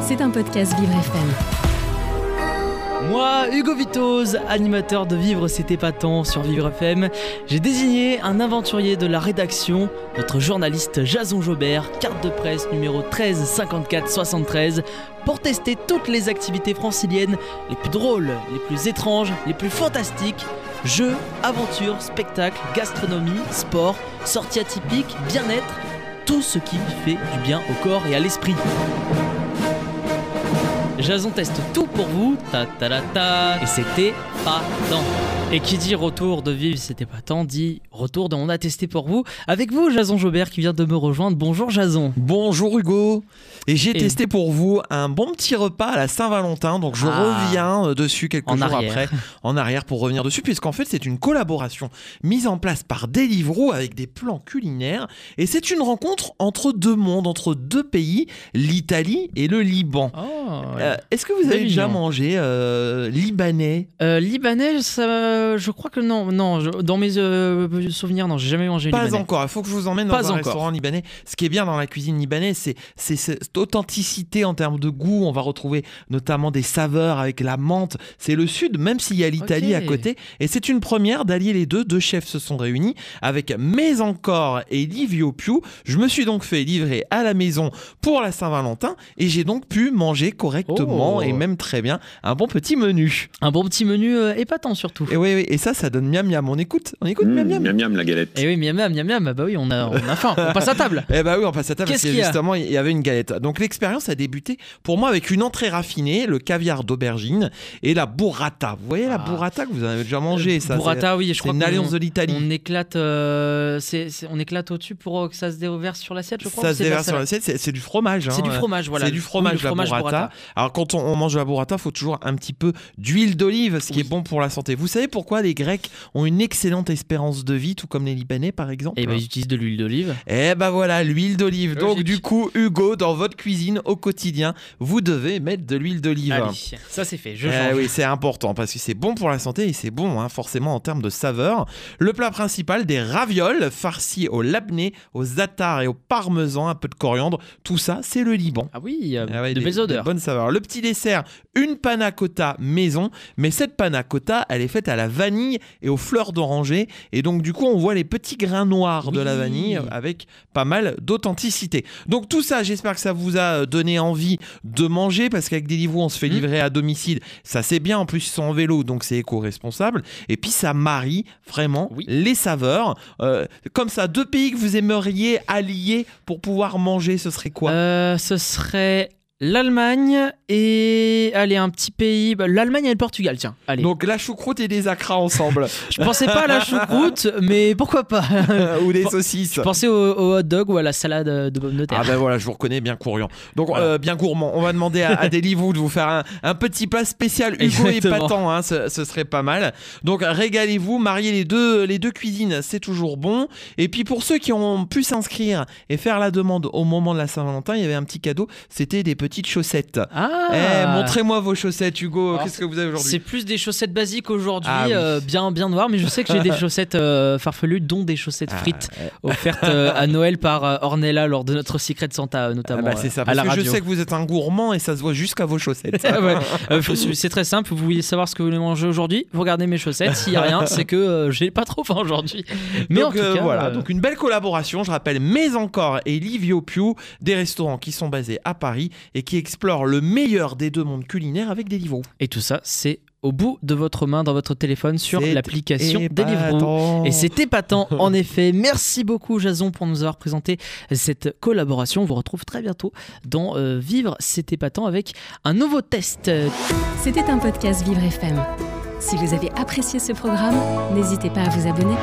C'est un podcast Vivre FM. Moi, Hugo Vitoz, animateur de Vivre c'est épatant sur Vivre FM, j'ai désigné un aventurier de la rédaction, notre journaliste Jason Jobert, carte de presse numéro 13 54 73, pour tester toutes les activités franciliennes les plus drôles, les plus étranges, les plus fantastiques. Jeux, aventures, spectacles, gastronomie, sport, sorties atypiques, bien-être, tout ce qui fait du bien au corps et à l'esprit. Jason teste tout pour vous, ta ta ta et c'était pas tant. Et qui dit retour de vivre, c'était pas tant, dit retour de on a testé pour vous. Avec vous, Jason Jobert qui vient de me rejoindre. Bonjour Jason. Bonjour Hugo. Et j'ai Et- testé pour vous un bon petit repas à la Saint-Valentin. Donc je Ah. reviens euh, dessus quelques En jours arrière. après, en arrière pour revenir dessus, puisqu'en fait c'est une collaboration mise en place par Deliveroo avec des plans culinaires. Et c'est une rencontre entre deux mondes, entre deux pays, l'Italie et le Liban. Oh, Euh, Est-ce que vous avez déjà mangé euh, libanais? Euh, libanais, ça, je crois que non. Non, je- dans mes euh, souvenirs, non, j'ai jamais mangé Pas libanais. encore. Il faut que je vous emmène dans Pas un encore. restaurant libanais. Ce qui est bien dans la cuisine libanaise, c'est c'est cette authenticité en termes de goût. On va retrouver notamment des saveurs avec la menthe. C'est le sud, même s'il y a l'Italie Ok. à côté. Et c'est une première d'allier les deux. Deux chefs se sont réunis avec Mais encore et Livio Piu. Je me suis donc fait livrer à la maison pour la Saint-Valentin et j'ai donc pu manger correctement Oh. et même très bien un bon petit menu. Un bon petit menu euh, épatant surtout. Et oui, oui, et ça, ça donne miam miam. On écoute, on écoute miam miam. Mmh, miam miam la galette. Et oui, miam miam, miam miam, bah oui, on a, on a faim, on passe à table. Eh bah oui, on passe à table parce Qu'est-ce que qu'il y a justement, il y avait une galette. Donc l'expérience a débuté pour moi avec une entrée raffinée, le caviar d'aubergine et la burrata. Vous voyez la Ah. burrata que vous avez déjà mangé ça Burrata, oui, je C'est crois une qu'on- alliance de l'Italie. On éclate, euh, c'est- c'est- on éclate au-dessus pour euh, que ça se déverse sur l'assiette, je crois. Ça se c'est déverse sur l'assiette, c'est c'est du fromage. C'est hein. du fromage, voilà. C'est du fromage, Oui, la fromage burrata. burrata. Alors quand on, on mange de la burrata, il faut toujours un petit peu d'huile d'olive, ce qui Oui. est bon pour la santé. Vous savez pourquoi les Grecs ont une excellente espérance de vie, tout comme les Libanais par exemple Et ben, ils utilisent de l'huile d'olive. Eh ben voilà, l'huile d'olive. Donc du coup, Hugo, dans votre cuisine au quotidien, vous devez mettre de l'huile d'olive. Allez, ça c'est fait, je Eh change. oui, c'est important parce que c'est bon pour la santé et c'est bon hein, forcément en termes de saveur. Le plat principal, des ravioles farcis au labné, au za'atar et au parmesan, un peu de coriandre. Tout ça, c'est le Liban. Ah oui, euh, Ah ouais, de des- belles odeurs. bonnes saveurs. Le petit dessert, une panna cotta maison, mais cette panna cotta, elle est faite à la vanille et aux fleurs d'oranger, et donc du coup on voit les petits grains noirs de la vanille avec pas mal d'authenticité. Donc tout ça, j'espère que ça vous a donné envie de manger, parce qu'avec Deliveroo on se fait Mm. livrer à domicile, ça c'est bien. En plus ils sont en vélo, donc c'est éco-responsable. Et puis ça marie vraiment Oui. les saveurs. Euh, comme ça, deux pays que vous aimeriez allier pour pouvoir manger, ce serait quoi? Euh, ce serait l'Allemagne et allez un petit pays, bah, l'Allemagne et le Portugal, tiens. Allez. Donc la choucroute et des acras ensemble. je pensais pas à la choucroute, mais pourquoi pas? Ou des saucisses. Je pensais au, au hot dog ou à la salade de pommes de terre. Ah ben voilà, je vous reconnais bien courant. Donc Voilà. euh, bien gourmand. On va demander à, à Deliveroo de vous faire un, un petit plat spécial Hugo Exactement. épatant, hein, ce, ce serait pas mal. Donc régalez-vous, mariez les deux, les deux cuisines, c'est toujours bon. Et puis pour ceux qui ont pu s'inscrire et faire la demande au moment de la Saint-Valentin, il y avait un petit cadeau, c'était des petites chaussettes. Ah Eh, montrez-moi vos chaussettes Hugo, Alors, qu'est-ce que vous avez aujourd'hui C'est plus des chaussettes basiques aujourd'hui, Ah oui. euh, bien bien noires, mais je sais que j'ai des chaussettes euh, farfelues, dont des chaussettes Ah, frites ouais. offertes euh, à Noël par euh, Ornella lors de notre Secret Santa, euh, Ah notamment bah, c'est ça, euh, à parce la que je sais que vous êtes un gourmand et ça se voit jusqu'à vos chaussettes. Ouais. Euh, c'est très simple, vous voulez savoir ce que vous voulez manger aujourd'hui, vous regardez mes chaussettes, s'il n'y a rien, c'est que euh, j'ai pas trop faim aujourd'hui. Mais donc en tout euh, cas, voilà, euh, donc une belle collaboration, je rappelle, mais encore et Livio Piu, des restaurants qui sont basés à Paris et qui explorent le meilleur des deux mondes culinaires avec des livres. Et tout ça, c'est au bout de votre main dans votre téléphone sur l'application Deliveroo. Et c'est épatant, en effet. Merci beaucoup, Jason, pour nous avoir présenté cette collaboration. On vous retrouve très bientôt dans euh, Vivre, c'est épatant avec un nouveau test. C'était un podcast Vivre FM. Si vous avez apprécié ce programme, n'hésitez pas à vous abonner.